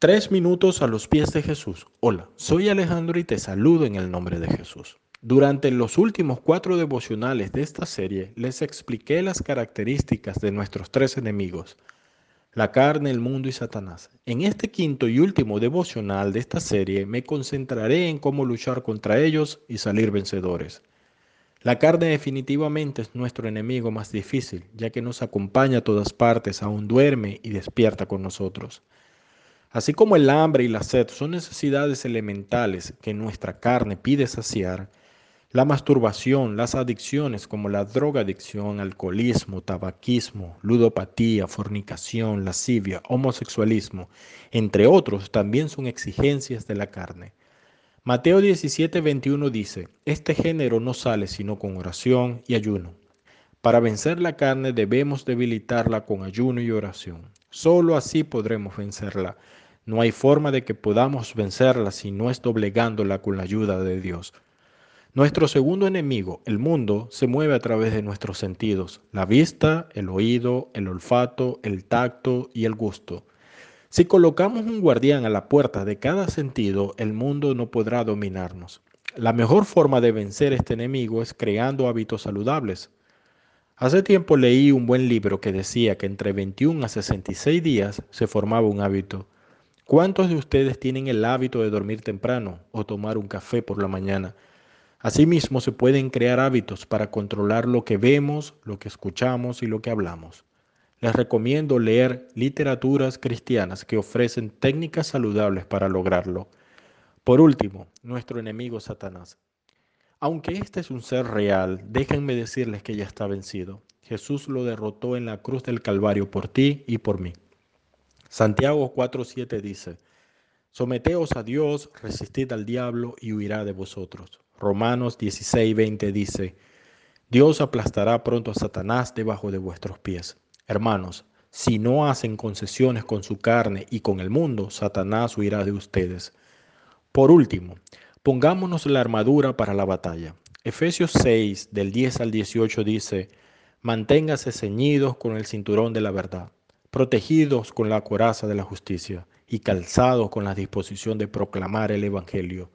Tres minutos a los pies de Jesús. Hola, soy Alejandro y te saludo en el nombre de Jesús. Durante los últimos cuatro devocionales de esta serie les expliqué las características de nuestros tres enemigos, la carne, el mundo y Satanás. En este quinto y último devocional de esta serie me concentraré en cómo luchar contra ellos y salir vencedores. La carne definitivamente es nuestro enemigo más difícil, ya que nos acompaña a todas partes, aún duerme y despierta con nosotros. Así como el hambre y la sed son necesidades elementales que nuestra carne pide saciar, la masturbación, las adicciones como la drogadicción, alcoholismo, tabaquismo, ludopatía, fornicación, lascivia, homosexualismo, entre otros, también son exigencias de la carne. Mateo 17, 21 dice, este género no sale sino con oración y ayuno. Para vencer la carne debemos debilitarla con ayuno y oración. Solo así podremos vencerla. No hay forma de que podamos vencerla si no es doblegándola con la ayuda de Dios. Nuestro segundo enemigo, el mundo, se mueve a través de nuestros sentidos, la vista, el oído, el olfato, el tacto y el gusto. Si colocamos un guardián a la puerta de cada sentido, el mundo no podrá dominarnos. La mejor forma de vencer este enemigo es creando hábitos saludables. Hace tiempo leí un buen libro que decía que entre 21 a 66 días se formaba un hábito. ¿Cuántos de ustedes tienen el hábito de dormir temprano o tomar un café por la mañana? Asimismo, se pueden crear hábitos para controlar lo que vemos, lo que escuchamos y lo que hablamos. Les recomiendo leer literaturas cristianas que ofrecen técnicas saludables para lograrlo. Por último, nuestro enemigo Satanás. Aunque este es un ser real, déjenme decirles que ya está vencido. Jesús lo derrotó en la cruz del Calvario por ti y por mí. Santiago 4:7 dice, Someteos a Dios, resistid al diablo y huirá de vosotros. Romanos 16:20 dice, Dios aplastará pronto a Satanás debajo de vuestros pies. Hermanos, si no hacen concesiones con su carne y con el mundo, Satanás huirá de ustedes. Por último, pongámonos la armadura para la batalla. Efesios 6, del 10 al 18 dice, Manténgase ceñidos con el cinturón de la verdad protegidos con la coraza de la justicia y calzados con la disposición de proclamar el Evangelio.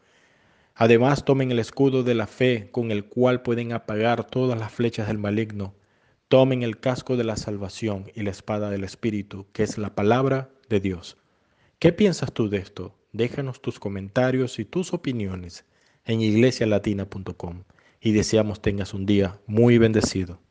Además tomen el escudo de la fe con el cual pueden apagar todas las flechas del maligno. Tomen el casco de la salvación y la espada del Espíritu, que es la palabra de Dios. ¿Qué piensas tú de esto? Déjanos tus comentarios y tus opiniones en iglesialatina.com y deseamos tengas un día muy bendecido.